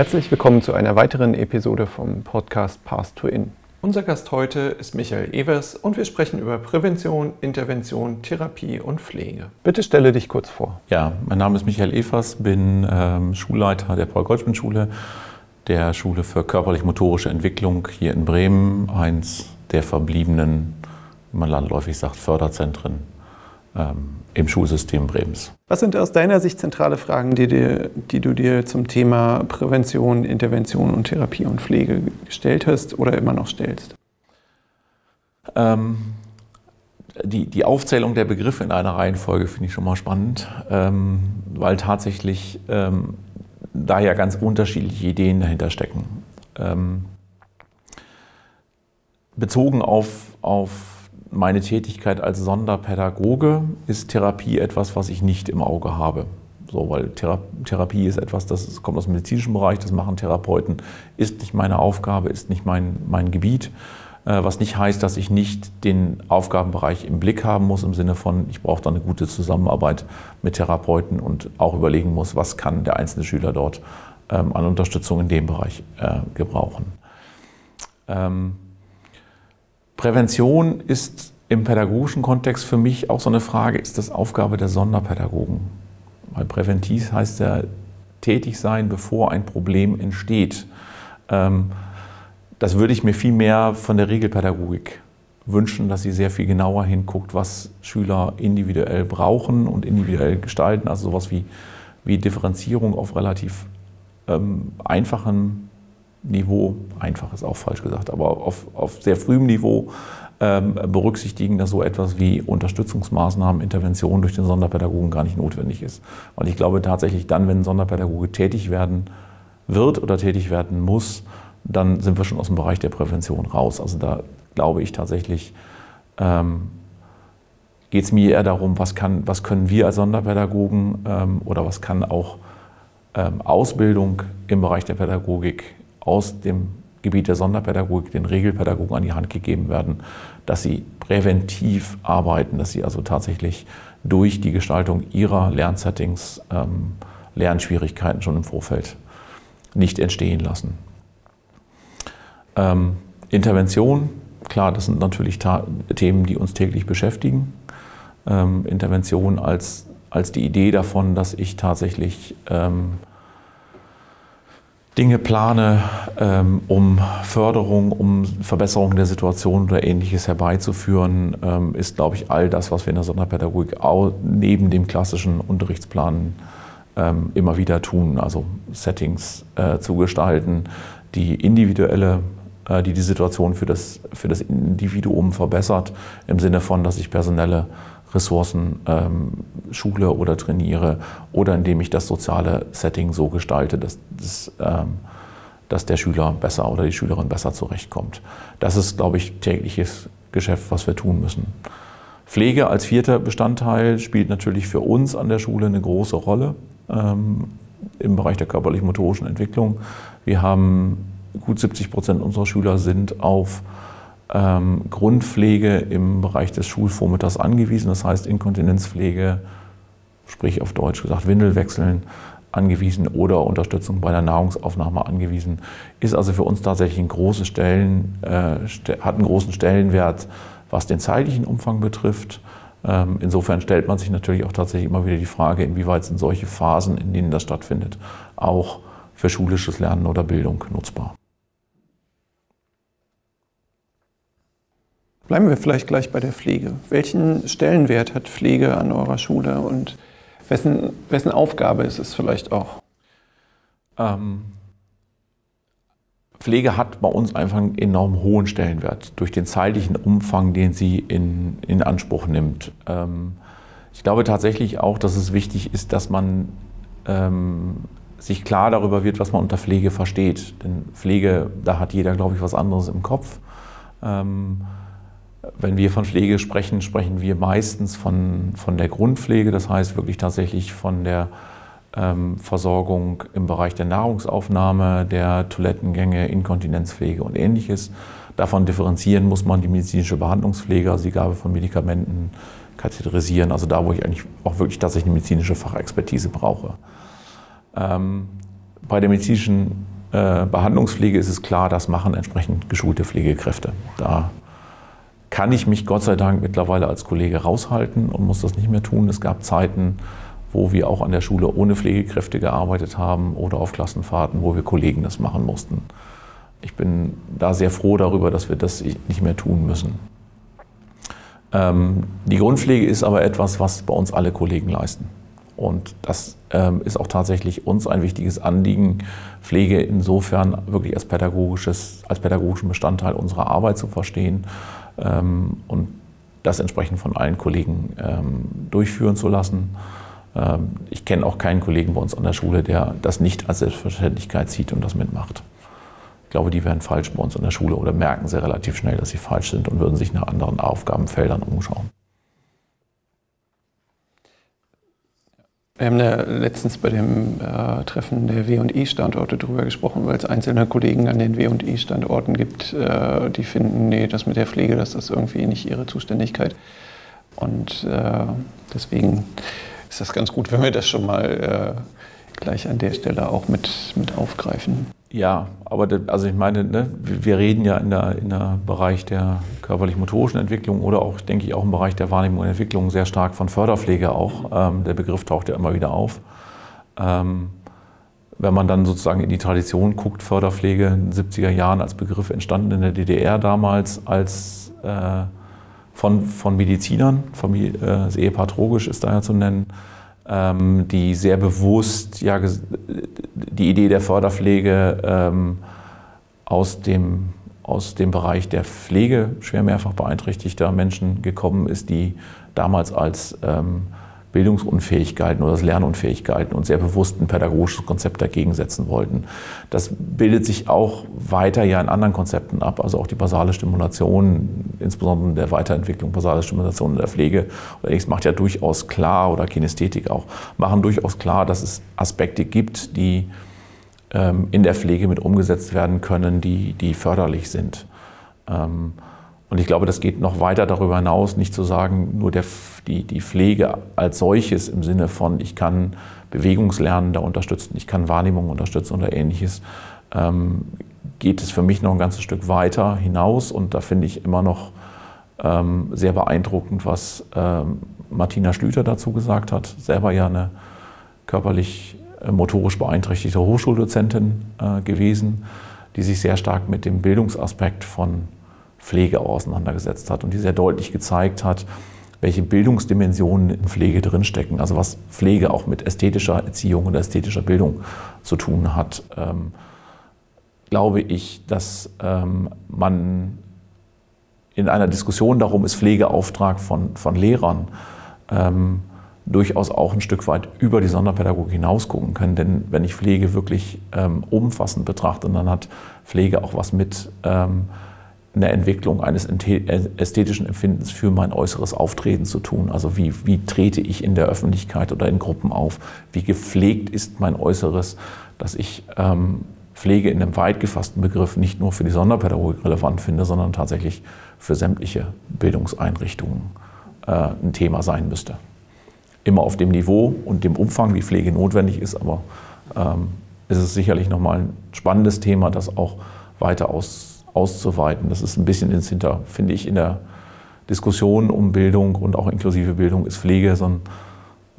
Herzlich willkommen zu einer weiteren Episode vom Podcast Path to In. Unser Gast heute ist Michael Evers und wir sprechen über Prävention, Intervention, Therapie und Pflege. Bitte stelle dich kurz vor. Ja, mein Name ist Michael Evers, bin ähm, Schulleiter der Paul-Goldschmidt-Schule, der Schule für körperlich-motorische Entwicklung hier in Bremen, eins der verbliebenen, wie man landläufig sagt, Förderzentren ähm, im Schulsystem Bremens. Was sind aus deiner Sicht zentrale Fragen, die, dir, die du dir zum Thema Prävention, Intervention und Therapie und Pflege gestellt hast oder immer noch stellst? Ähm, die, die, Aufzählung der Begriffe in einer Reihenfolge finde ich schon mal spannend, ähm, weil tatsächlich ähm, da ja ganz unterschiedliche Ideen dahinter stecken. Ähm, bezogen auf, auf meine Tätigkeit als Sonderpädagoge ist Therapie etwas, was ich nicht im Auge habe. So, weil Therapie ist etwas, das kommt aus dem medizinischen Bereich, das machen Therapeuten, ist nicht meine Aufgabe, ist nicht mein, mein Gebiet. Äh, was nicht heißt, dass ich nicht den Aufgabenbereich im Blick haben muss, im Sinne von, ich brauche da eine gute Zusammenarbeit mit Therapeuten und auch überlegen muss, was kann der einzelne Schüler dort ähm, an Unterstützung in dem Bereich äh, gebrauchen. Ähm, Prävention ist im pädagogischen Kontext für mich auch so eine Frage, ist das Aufgabe der Sonderpädagogen? Weil präventiv heißt ja tätig sein, bevor ein Problem entsteht. Ähm, das würde ich mir viel mehr von der Regelpädagogik wünschen, dass sie sehr viel genauer hinguckt, was Schüler individuell brauchen und individuell gestalten. Also sowas wie, wie Differenzierung auf relativ ähm, einfachen Niveau, einfach ist auch falsch gesagt, aber auf, auf sehr frühem Niveau ähm, berücksichtigen, dass so etwas wie Unterstützungsmaßnahmen, Intervention durch den Sonderpädagogen gar nicht notwendig ist. Weil ich glaube tatsächlich dann, wenn ein Sonderpädagoge tätig werden wird oder tätig werden muss, dann sind wir schon aus dem Bereich der Prävention raus. Also da glaube ich tatsächlich, ähm, geht es mir eher darum, was, kann, was können wir als Sonderpädagogen ähm, oder was kann auch ähm, Ausbildung im Bereich der Pädagogik aus dem Gebiet der Sonderpädagogik den Regelpädagogen an die Hand gegeben werden, dass sie präventiv arbeiten, dass sie also tatsächlich durch die Gestaltung ihrer Lernsettings ähm, Lernschwierigkeiten schon im Vorfeld nicht entstehen lassen. Ähm, Intervention, klar, das sind natürlich Themen, die uns täglich beschäftigen. Ähm, Intervention als, als die Idee davon, dass ich tatsächlich ähm, Dinge plane, ähm, um Förderung, um Verbesserung der Situation oder ähnliches herbeizuführen, ähm, ist, glaube ich, all das, was wir in der Sonderpädagogik neben dem klassischen Unterrichtsplan ähm, immer wieder tun. Also Settings äh, zu gestalten, die individuelle, äh, die die Situation für das, für das Individuum verbessert, im Sinne von, dass ich personelle Ressourcen ähm, schule oder trainiere oder indem ich das soziale Setting so gestalte, dass, dass, ähm, dass der Schüler besser oder die Schülerin besser zurechtkommt. Das ist, glaube ich, tägliches Geschäft, was wir tun müssen. Pflege als vierter Bestandteil spielt natürlich für uns an der Schule eine große Rolle ähm, im Bereich der körperlich-motorischen Entwicklung. Wir haben gut 70 Prozent unserer Schüler sind auf ähm, Grundpflege im Bereich des Schulvormittags angewiesen, das heißt Inkontinenzpflege, sprich auf Deutsch gesagt Windelwechseln angewiesen oder Unterstützung bei der Nahrungsaufnahme angewiesen, ist also für uns tatsächlich ein großes Stellen, äh, hat einen großen Stellenwert, was den zeitlichen Umfang betrifft. Ähm, insofern stellt man sich natürlich auch tatsächlich immer wieder die Frage, inwieweit sind solche Phasen, in denen das stattfindet, auch für schulisches Lernen oder Bildung nutzbar. Bleiben wir vielleicht gleich bei der Pflege. Welchen Stellenwert hat Pflege an eurer Schule und wessen, wessen Aufgabe ist es vielleicht auch? Ähm, Pflege hat bei uns einfach einen enorm hohen Stellenwert durch den zeitlichen Umfang, den sie in, in Anspruch nimmt. Ähm, ich glaube tatsächlich auch, dass es wichtig ist, dass man ähm, sich klar darüber wird, was man unter Pflege versteht. Denn Pflege, da hat jeder, glaube ich, was anderes im Kopf. Ähm, wenn wir von Pflege sprechen, sprechen wir meistens von, von der Grundpflege, das heißt wirklich tatsächlich von der ähm, Versorgung im Bereich der Nahrungsaufnahme, der Toilettengänge, Inkontinenzpflege und ähnliches. Davon differenzieren muss man die medizinische Behandlungspflege, also die Gabe von Medikamenten, katheterisieren, also da, wo ich eigentlich auch wirklich tatsächlich eine medizinische Fachexpertise brauche. Ähm, bei der medizinischen äh, Behandlungspflege ist es klar, das machen entsprechend geschulte Pflegekräfte. Da kann ich mich Gott sei Dank mittlerweile als Kollege raushalten und muss das nicht mehr tun. Es gab Zeiten, wo wir auch an der Schule ohne Pflegekräfte gearbeitet haben oder auf Klassenfahrten, wo wir Kollegen das machen mussten. Ich bin da sehr froh darüber, dass wir das nicht mehr tun müssen. Ähm, die Grundpflege ist aber etwas, was bei uns alle Kollegen leisten. Und das ähm, ist auch tatsächlich uns ein wichtiges Anliegen, Pflege insofern wirklich als, pädagogisches, als pädagogischen Bestandteil unserer Arbeit zu verstehen und das entsprechend von allen Kollegen ähm, durchführen zu lassen. Ähm, ich kenne auch keinen Kollegen bei uns an der Schule, der das nicht als Selbstverständlichkeit sieht und das mitmacht. Ich glaube, die wären falsch bei uns an der Schule oder merken sehr relativ schnell, dass sie falsch sind und würden sich nach anderen Aufgabenfeldern umschauen. Wir haben ja letztens bei dem äh, Treffen der W&E-Standorte darüber gesprochen, weil es einzelne Kollegen an den W&E-Standorten gibt, äh, die finden, nee, das mit der Pflege, das ist irgendwie nicht ihre Zuständigkeit. Und äh, deswegen ist das ganz gut, wenn wir das schon mal äh, gleich an der Stelle auch mit, mit aufgreifen. Ja, aber das, also ich meine, ne, wir reden ja in der, in der Bereich der körperlich-motorischen Entwicklung oder auch, denke ich, auch im Bereich der Wahrnehmung und Entwicklung sehr stark von Förderpflege auch. Ähm, der Begriff taucht ja immer wieder auf. Ähm, wenn man dann sozusagen in die Tradition guckt, Förderpflege in den 70er Jahren als Begriff entstanden in der DDR damals als äh, von, von Medizinern, Familie, äh, das Ehepaar Trogisch ist daher zu nennen, die sehr bewusst ja, die Idee der Förderpflege ähm, aus, dem, aus dem Bereich der Pflege schwer mehrfach beeinträchtigter Menschen gekommen ist, die damals als ähm, Bildungsunfähigkeiten oder das Lernunfähigkeiten und sehr bewusst ein pädagogisches Konzept dagegen setzen wollten. Das bildet sich auch weiter ja in anderen Konzepten ab, also auch die basale Stimulation, insbesondere der Weiterentwicklung basale Stimulation in der Pflege. Allerdings macht ja durchaus klar, oder Kinästhetik auch, machen durchaus klar, dass es Aspekte gibt, die ähm, in der Pflege mit umgesetzt werden können, die, die förderlich sind. Ähm, und ich glaube, das geht noch weiter darüber hinaus, nicht zu sagen, nur der, die, die Pflege als solches im Sinne von, ich kann Bewegungslernen da unterstützen, ich kann Wahrnehmung unterstützen oder ähnliches, ähm, geht es für mich noch ein ganzes Stück weiter hinaus. Und da finde ich immer noch ähm, sehr beeindruckend, was ähm, Martina Schlüter dazu gesagt hat, selber ja eine körperlich äh, motorisch beeinträchtigte Hochschuldozentin äh, gewesen, die sich sehr stark mit dem Bildungsaspekt von Pflege auseinandergesetzt hat und die sehr deutlich gezeigt hat, welche Bildungsdimensionen in Pflege drinstecken, also was Pflege auch mit ästhetischer Erziehung und ästhetischer Bildung zu tun hat, ähm, glaube ich, dass ähm, man in einer Diskussion darum, ist Pflegeauftrag von, von Lehrern, ähm, durchaus auch ein Stück weit über die Sonderpädagogik hinaus gucken können. Denn wenn ich Pflege wirklich ähm, umfassend betrachte, dann hat Pflege auch was mit in der Entwicklung eines ästhetischen Empfindens für mein äußeres Auftreten zu tun. Also wie, wie trete ich in der Öffentlichkeit oder in Gruppen auf? Wie gepflegt ist mein Äußeres, dass ich ähm, Pflege in einem weit gefassten Begriff nicht nur für die Sonderpädagogik relevant finde, sondern tatsächlich für sämtliche Bildungseinrichtungen äh, ein Thema sein müsste. Immer auf dem Niveau und dem Umfang, wie Pflege notwendig ist, aber ähm, ist es sicherlich nochmal ein spannendes Thema, das auch weiter aus auszuweiten. Das ist ein bisschen ins Hinter, finde ich, in der Diskussion um Bildung und auch inklusive Bildung ist Pflege so ein,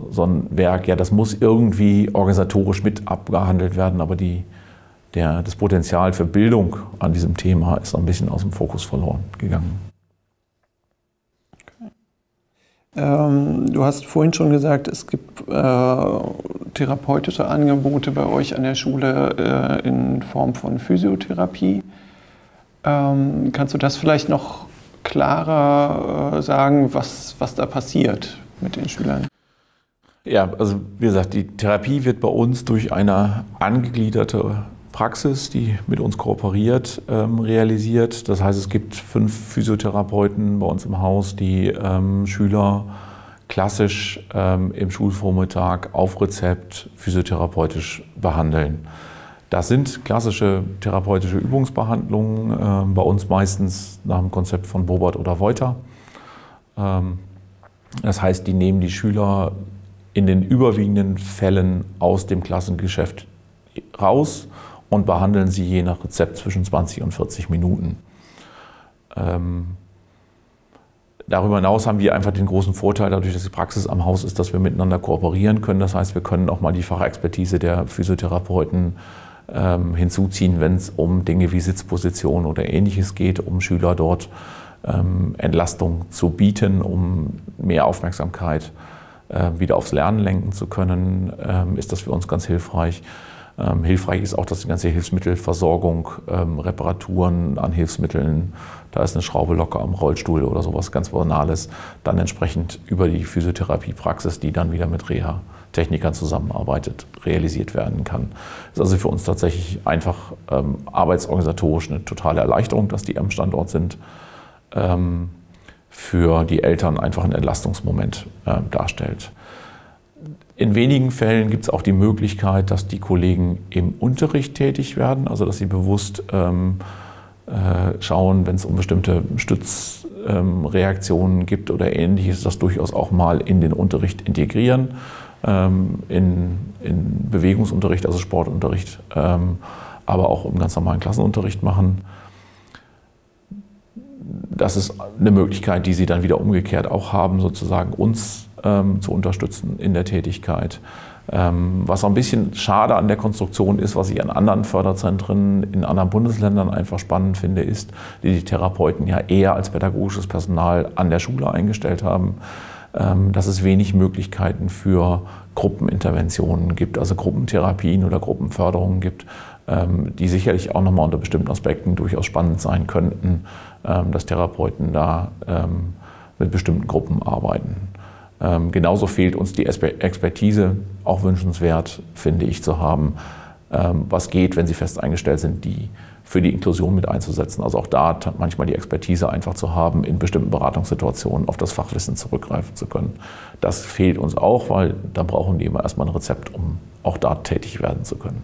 so ein Werk. Ja, das muss irgendwie organisatorisch mit abgehandelt werden, aber die, der, das Potenzial für Bildung an diesem Thema ist ein bisschen aus dem Fokus verloren gegangen. Ähm, du hast vorhin schon gesagt, es gibt äh, therapeutische Angebote bei euch an der Schule äh, in Form von Physiotherapie. Ähm, kannst du das vielleicht noch klarer äh, sagen, was, was da passiert mit den Schülern? Ja, also wie gesagt, die Therapie wird bei uns durch eine angegliederte Praxis, die mit uns kooperiert, ähm, realisiert. Das heißt, es gibt fünf Physiotherapeuten bei uns im Haus, die ähm, Schüler klassisch ähm, im Schulvormittag auf Rezept physiotherapeutisch behandeln. Das sind klassische therapeutische Übungsbehandlungen, äh, bei uns meistens nach dem Konzept von Bobert oder Wolter. Ähm, das heißt, die nehmen die Schüler in den überwiegenden Fällen aus dem Klassengeschäft raus und behandeln sie je nach Rezept zwischen 20 und 40 Minuten. Ähm, darüber hinaus haben wir einfach den großen Vorteil, dadurch, dass die Praxis am Haus ist, dass wir miteinander kooperieren können. Das heißt, wir können auch mal die Fachexpertise der Physiotherapeuten ähm, hinzuziehen, wenn es um Dinge wie Sitzposition oder ähnliches geht, um Schüler dort ähm, Entlastung zu bieten, um mehr Aufmerksamkeit äh, wieder aufs Lernen lenken zu können, ähm, ist das für uns ganz hilfreich. Ähm, hilfreich ist auch, dass die ganze Hilfsmittelversorgung, ähm, Reparaturen an Hilfsmitteln, da ist eine Schraube locker am Rollstuhl oder sowas ganz Banales, dann entsprechend über die Physiotherapiepraxis, die dann wieder mit Reha-Technikern zusammenarbeitet, realisiert werden kann. Das ist also für uns tatsächlich einfach ähm, arbeitsorganisatorisch eine totale Erleichterung, dass die am Standort sind. Ähm, für die Eltern einfach ein Entlastungsmoment äh, darstellt. In wenigen Fällen gibt es auch die Möglichkeit, dass die Kollegen im Unterricht tätig werden, also dass sie bewusst ähm, äh, schauen, wenn es um bestimmte Stützreaktionen ähm, gibt oder ähnliches, das durchaus auch mal in den Unterricht integrieren, in, in, Bewegungsunterricht, also Sportunterricht, ähm, aber auch im ganz normalen Klassenunterricht machen. Das ist eine Möglichkeit, die sie dann wieder umgekehrt auch haben, sozusagen uns ähm, zu unterstützen in der Tätigkeit. Ähm, was auch ein bisschen schade an der Konstruktion ist, was ich an anderen Förderzentren in anderen Bundesländern einfach spannend finde, ist, die die Therapeuten ja eher als pädagogisches Personal an der Schule eingestellt haben, ähm, dass es wenig Möglichkeiten für Gruppeninterventionen gibt, also Gruppentherapien oder Gruppenförderungen gibt, ähm, die sicherlich auch nochmal unter bestimmten Aspekten durchaus spannend sein könnten, ähm, dass Therapeuten da ähm, mit bestimmten Gruppen arbeiten. Ähm, genauso fehlt uns die Expertise, auch wünschenswert, finde ich, zu haben, ähm, was geht, wenn sie fest eingestellt sind, die für die Inklusion mit einzusetzen. Also auch da manchmal die Expertise einfach zu haben, in bestimmten Beratungssituationen auf das Fachwissen zurückgreifen zu können. Das fehlt uns auch, weil da brauchen die immer erstmal ein Rezept, um auch da tätig werden zu können.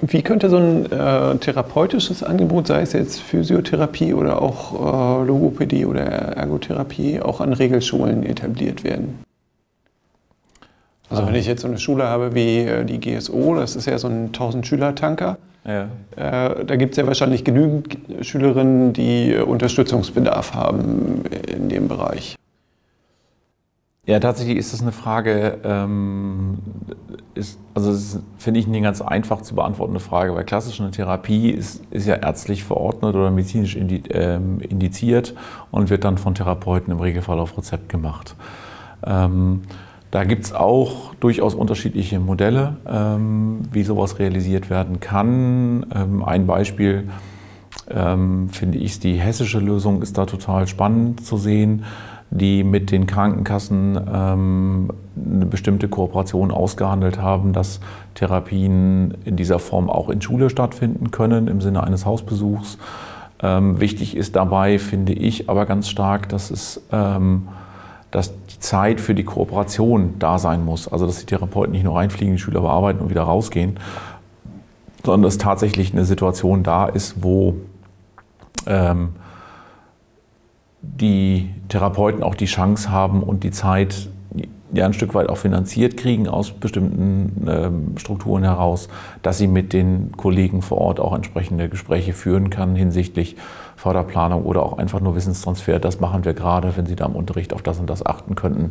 Wie könnte so ein äh, therapeutisches Angebot, sei es jetzt Physiotherapie oder auch äh, Logopädie oder Ergotherapie, auch an Regelschulen etabliert werden? Also wenn ich jetzt so eine Schule habe wie äh, die GSO, das ist ja so ein 1000-Schüler-Tanker, ja. Äh, da gibt es ja wahrscheinlich genügend Schülerinnen, die äh, Unterstützungsbedarf haben in dem Bereich. Ja, tatsächlich ist das eine Frage, ähm, ist, also finde ich nicht ganz einfach zu beantwortende Frage, weil klassische Therapie ist, ist ja ärztlich verordnet oder medizinisch indi, ähm, indiziert und wird dann von Therapeuten im Regelfall auf Rezept gemacht. Ähm, da gibt es auch durchaus unterschiedliche Modelle, ähm, wie sowas realisiert werden kann. Ähm, ein Beispiel ähm, finde ich, die hessische Lösung ist da total spannend zu sehen die mit den Krankenkassen ähm, eine bestimmte Kooperation ausgehandelt haben, dass Therapien in dieser Form auch in Schule stattfinden können im Sinne eines Hausbesuchs. Ähm, wichtig ist dabei, finde ich, aber ganz stark, dass es ähm, dass die Zeit für die Kooperation da sein muss. Also dass die Therapeuten nicht nur reinfliegen, die Schüler bearbeiten und wieder rausgehen, sondern dass tatsächlich eine Situation da ist, wo ähm, die Therapeuten auch die Chance haben und die Zeit ja ein Stück weit auch finanziert kriegen aus bestimmten ähm, Strukturen heraus, dass sie mit den Kollegen vor Ort auch entsprechende Gespräche führen kann hinsichtlich Förderplanung oder auch einfach nur Wissenstransfer. Das machen wir gerade, wenn Sie da im Unterricht auf das und das achten könnten,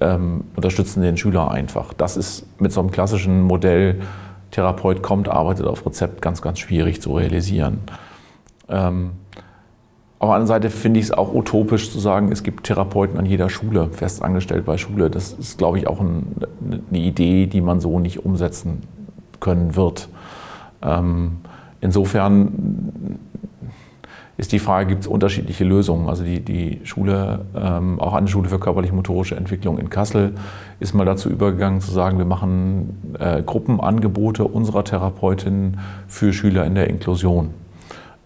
ähm, unterstützen den Schüler einfach. Das ist mit so einem klassischen Modell, Therapeut kommt, arbeitet auf Rezept, ganz, ganz schwierig zu realisieren. Ähm, auf der anderen Seite finde ich es auch utopisch zu sagen, es gibt Therapeuten an jeder Schule, fest angestellt bei Schule. Das ist, glaube ich, auch ein, eine Idee, die man so nicht umsetzen können wird. Ähm, insofern ist die Frage, gibt es unterschiedliche Lösungen? Also die, die Schule, ähm, auch eine Schule für körperlich-motorische Entwicklung in Kassel, ist mal dazu übergegangen zu sagen, wir machen äh, Gruppenangebote unserer Therapeutinnen für Schüler in der Inklusion.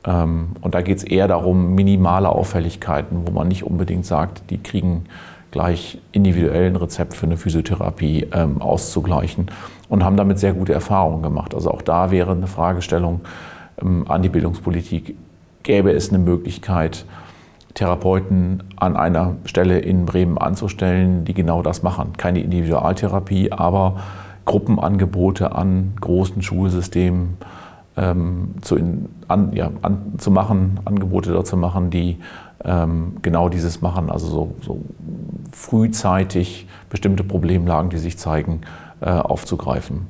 Ähm, und da geht es eher darum, minimale Auffälligkeiten, wo man nicht unbedingt sagt, die kriegen gleich individuell ein Rezept für eine Physiotherapie ähm, auszugleichen und haben damit sehr gute Erfahrungen gemacht. Also auch da wäre eine Fragestellung ähm, an die Bildungspolitik, gäbe es eine Möglichkeit, Therapeuten an einer Stelle in Bremen anzustellen, die genau das machen. Keine Individualtherapie, aber Gruppenangebote an großen Schulsystemen ähm, zu, in, an, ja, an, zu machen, Angebote dort zu machen, die ähm, genau dieses machen, also so, so, frühzeitig bestimmte Problemlagen, die sich zeigen, äh, aufzugreifen.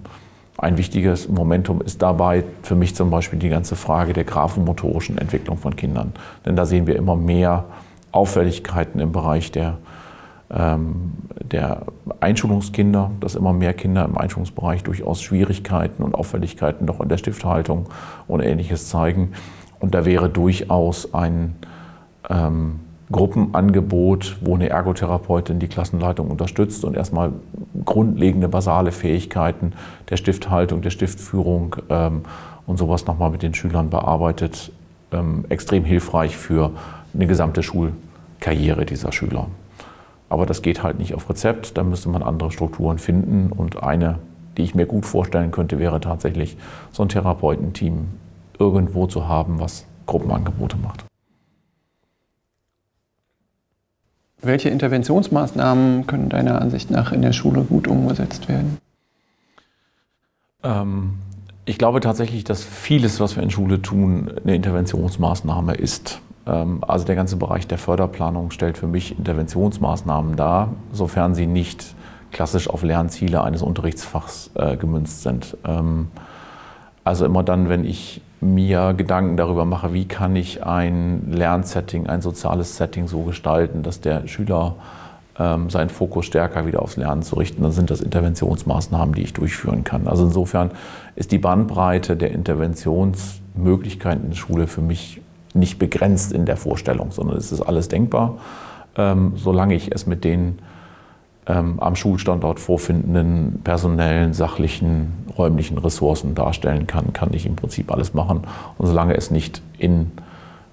Ein wichtiges Momentum ist dabei für mich zum Beispiel die ganze Frage der graphomotorischen Entwicklung von Kindern. Denn da sehen wir immer mehr Auffälligkeiten im Bereich der, der Einschulungskinder, dass immer mehr Kinder im Einschulungsbereich durchaus Schwierigkeiten und Auffälligkeiten doch in der Stifthaltung und ähnliches zeigen. Und da wäre durchaus ein ähm, Gruppenangebot, wo eine Ergotherapeutin die Klassenleitung unterstützt und erstmal grundlegende basale Fähigkeiten der Stifthaltung, der Stiftführung ähm, und sowas nochmal mit den Schülern bearbeitet, ähm, extrem hilfreich für eine gesamte Schulkarriere dieser Schüler. Aber das geht halt nicht auf Rezept, da müsste man andere Strukturen finden und eine, die ich mir gut vorstellen könnte, wäre tatsächlich so ein Therapeutenteam irgendwo zu haben, was Gruppenangebote macht. Welche Interventionsmaßnahmen können deiner Ansicht nach in der Schule gut umgesetzt werden? Ähm, ich glaube tatsächlich, dass vieles, was wir in Schule tun, eine Interventionsmaßnahme ist. Ähm, also der ganze Bereich der Förderplanung stellt für mich Interventionsmaßnahmen dar, sofern sie nicht klassisch auf Lernziele eines Unterrichtsfachs äh, gemünzt sind. Ähm, also immer dann, wenn ich mir Gedanken darüber mache, wie kann ich ein Lernsetting, ein soziales Setting so gestalten, dass der Schüler ähm, seinen Fokus stärker wieder aufs Lernen zu richten, dann sind das Interventionsmaßnahmen, die ich durchführen kann. Also insofern ist die Bandbreite der Interventionsmöglichkeiten in der Schule für mich nicht begrenzt in der Vorstellung, sondern es ist alles denkbar, ähm, solange ich es mit den ähm, am Schulstandort vorfindenden personellen, sachlichen, räumlichen Ressourcen darstellen kann, kann ich im Prinzip alles machen. Und solange es nicht in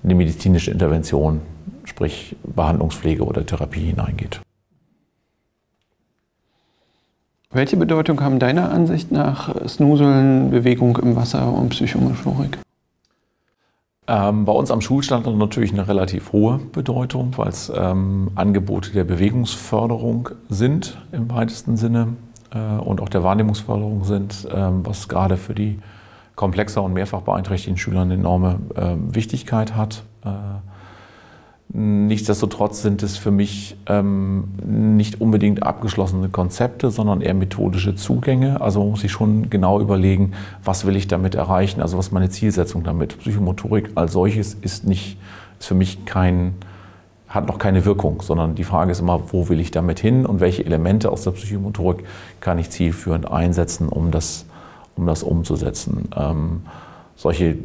eine medizinische Intervention, sprich Behandlungspflege oder Therapie hineingeht. Welche Bedeutung haben deiner Ansicht nach Snuseln, Bewegung im Wasser und Psychomotorik? Ähm, bei uns am Schulstandort natürlich eine relativ hohe Bedeutung, weil es ähm, Angebote der Bewegungsförderung sind im weitesten Sinne äh, und auch der Wahrnehmungsförderung sind, ähm, was gerade für die komplexer und mehrfach beeinträchtigten Schüler eine enorme äh, Wichtigkeit hat. Äh, Nichtsdestotrotz sind es für mich ähm, nicht unbedingt abgeschlossene Konzepte, sondern eher methodische Zugänge. Also man muss sich schon genau überlegen, was will ich damit erreichen, also was ist meine Zielsetzung damit. Psychomotorik als solches ist, nicht, ist für mich kein, hat noch keine Wirkung, sondern die Frage ist immer, wo will ich damit hin und welche Elemente aus der Psychomotorik kann ich zielführend einsetzen, um das, um das umzusetzen. Ähm, solche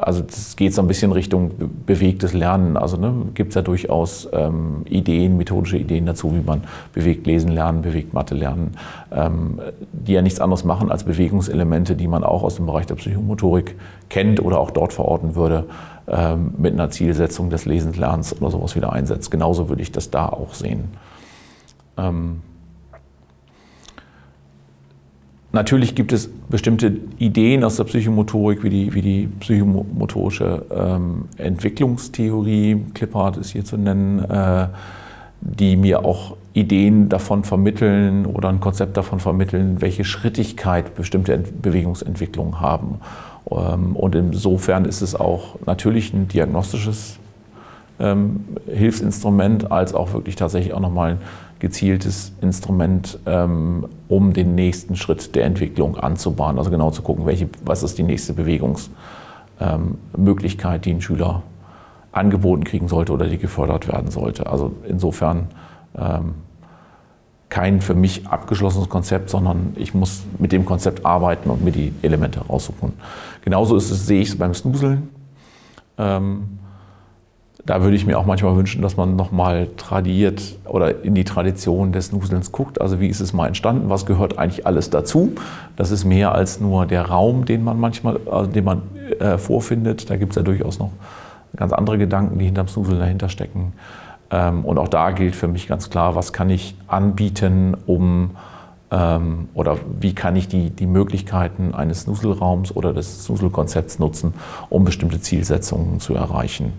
also das geht so ein bisschen Richtung bewegtes Lernen. Also ne, gibt es ja durchaus ähm, Ideen, methodische Ideen dazu, wie man bewegt lesen lernen, bewegt Mathe lernen, ähm, die ja nichts anderes machen als Bewegungselemente, die man auch aus dem Bereich der Psychomotorik kennt oder auch dort verorten würde, ähm, mit einer Zielsetzung des Lesenslernens oder sowas wieder einsetzt. Genauso würde ich das da auch sehen. Ähm, Natürlich gibt es bestimmte Ideen aus der Psychomotorik, wie die, wie die psychomotorische ähm, Entwicklungstheorie, Klippert ist hier zu nennen, äh, die mir auch Ideen davon vermitteln oder ein Konzept davon vermitteln, welche Schrittigkeit bestimmte Ent Bewegungsentwicklungen haben. Ähm, und insofern ist es auch natürlich ein diagnostisches ähm, Hilfsinstrument, als auch wirklich tatsächlich auch nochmal ein gezieltes Instrument, ähm, um den nächsten Schritt der Entwicklung anzubahnen. Also genau zu gucken, welche, was ist die nächste Bewegungsmöglichkeit, ähm, die ein Schüler angeboten kriegen sollte oder die gefördert werden sollte. Also insofern ähm, kein für mich abgeschlossenes Konzept, sondern ich muss mit dem Konzept arbeiten und mir die Elemente raussuchen. Genauso ist es, sehe ich es beim Snuseln. Ähm, da würde ich mir auch manchmal wünschen, dass man nochmal tradiert oder in die Tradition des Nuselns guckt. Also wie ist es mal entstanden? Was gehört eigentlich alles dazu? Das ist mehr als nur der Raum, den man manchmal, also den man äh, vorfindet. Da gibt es ja durchaus noch ganz andere Gedanken, die hinterm Snuseln dahinter stecken. Ähm, und auch da gilt für mich ganz klar, was kann ich anbieten, um ähm, oder wie kann ich die, die Möglichkeiten eines Snuselraums oder des Snuselkonzepts nutzen, um bestimmte Zielsetzungen zu erreichen.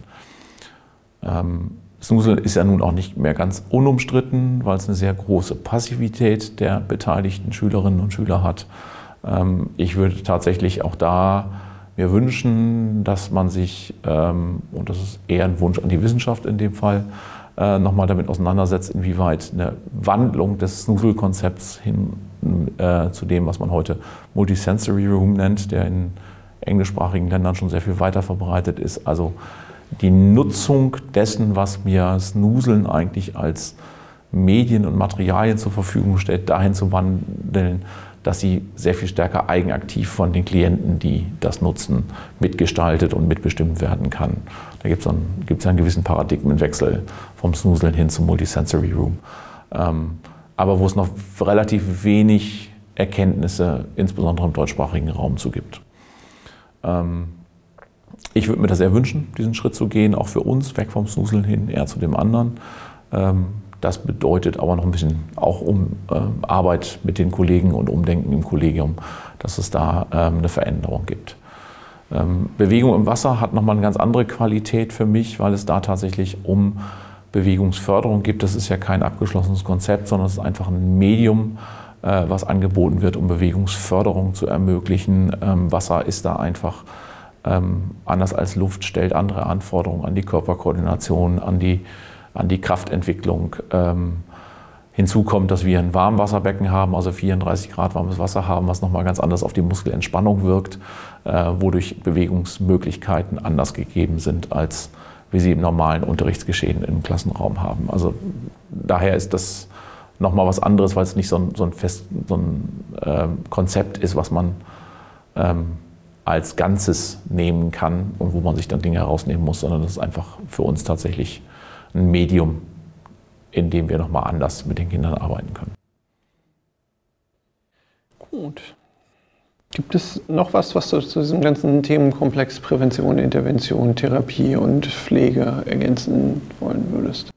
Ähm, Snusel ist ja nun auch nicht mehr ganz unumstritten, weil es eine sehr große Passivität der beteiligten Schülerinnen und Schüler hat. Ähm, ich würde tatsächlich auch da mir wünschen, dass man sich, ähm, und das ist eher ein Wunsch an die Wissenschaft in dem Fall, äh, nochmal damit auseinandersetzt, inwieweit eine Wandlung des Snusel-Konzepts hin äh, zu dem, was man heute Multisensory Room nennt, der in englischsprachigen Ländern schon sehr viel weiter verbreitet ist. Also die Nutzung dessen, was mir Snuseln eigentlich als Medien und Materialien zur Verfügung stellt, dahin zu wandeln, dass sie sehr viel stärker eigenaktiv von den Klienten, die das nutzen, mitgestaltet und mitbestimmt werden kann. Da gibt es einen, einen gewissen Paradigmenwechsel vom Snuseln hin zum Multisensory Room. Ähm, aber wo es noch relativ wenig Erkenntnisse, insbesondere im deutschsprachigen Raum, zu gibt. Ähm, ich würde mir das sehr wünschen, diesen Schritt zu gehen, auch für uns, weg vom Snuseln hin, eher zu dem anderen. Ähm, das bedeutet aber noch ein bisschen auch um äh, Arbeit mit den Kollegen und Umdenken im Kollegium, dass es da ähm, eine Veränderung gibt. Ähm, Bewegung im Wasser hat nochmal eine ganz andere Qualität für mich, weil es da tatsächlich um Bewegungsförderung geht. Das ist ja kein abgeschlossenes Konzept, sondern es ist einfach ein Medium, äh, was angeboten wird, um Bewegungsförderung zu ermöglichen. Ähm, Wasser ist da einfach ähm, anders als Luft, stellt andere Anforderungen an die Körperkoordination, an die, an die Kraftentwicklung. Ähm, hinzu kommt, dass wir ein Warmwasserbecken haben, also 34 Grad warmes Wasser haben, was nochmal ganz anders auf die Muskelentspannung wirkt, äh, wodurch Bewegungsmöglichkeiten anders gegeben sind, als wir sie im normalen Unterrichtsgeschehen im Klassenraum haben. Also daher ist das nochmal was anderes, weil es nicht so ein, so ein, Fest, so ein äh, Konzept ist, was man ähm, als Ganzes nehmen kann und wo man sich dann Dinge herausnehmen muss, sondern das ist einfach für uns tatsächlich ein Medium, in dem wir nochmal anders mit den Kindern arbeiten können. Gut. Gibt es noch was, was du zu diesem ganzen Themenkomplex Prävention, Intervention, Therapie und Pflege ergänzen wollen würdest?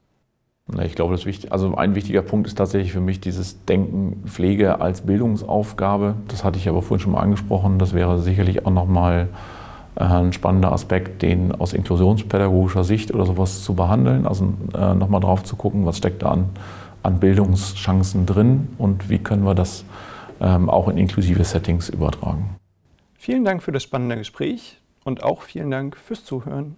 Ich glaube, das wichtig, also ein wichtiger Punkt ist tatsächlich für mich dieses Denken Pflege als Bildungsaufgabe. Das hatte ich aber vorhin schon mal angesprochen. Das wäre sicherlich auch nochmal äh, ein spannender Aspekt, den aus inklusionspädagogischer Sicht oder sowas zu behandeln. Also äh, nochmal drauf zu gucken, was steckt da an, an Bildungschancen drin und wie können wir das ähm, auch in inklusive Settings übertragen. Vielen Dank für das spannende Gespräch und auch vielen Dank fürs Zuhören.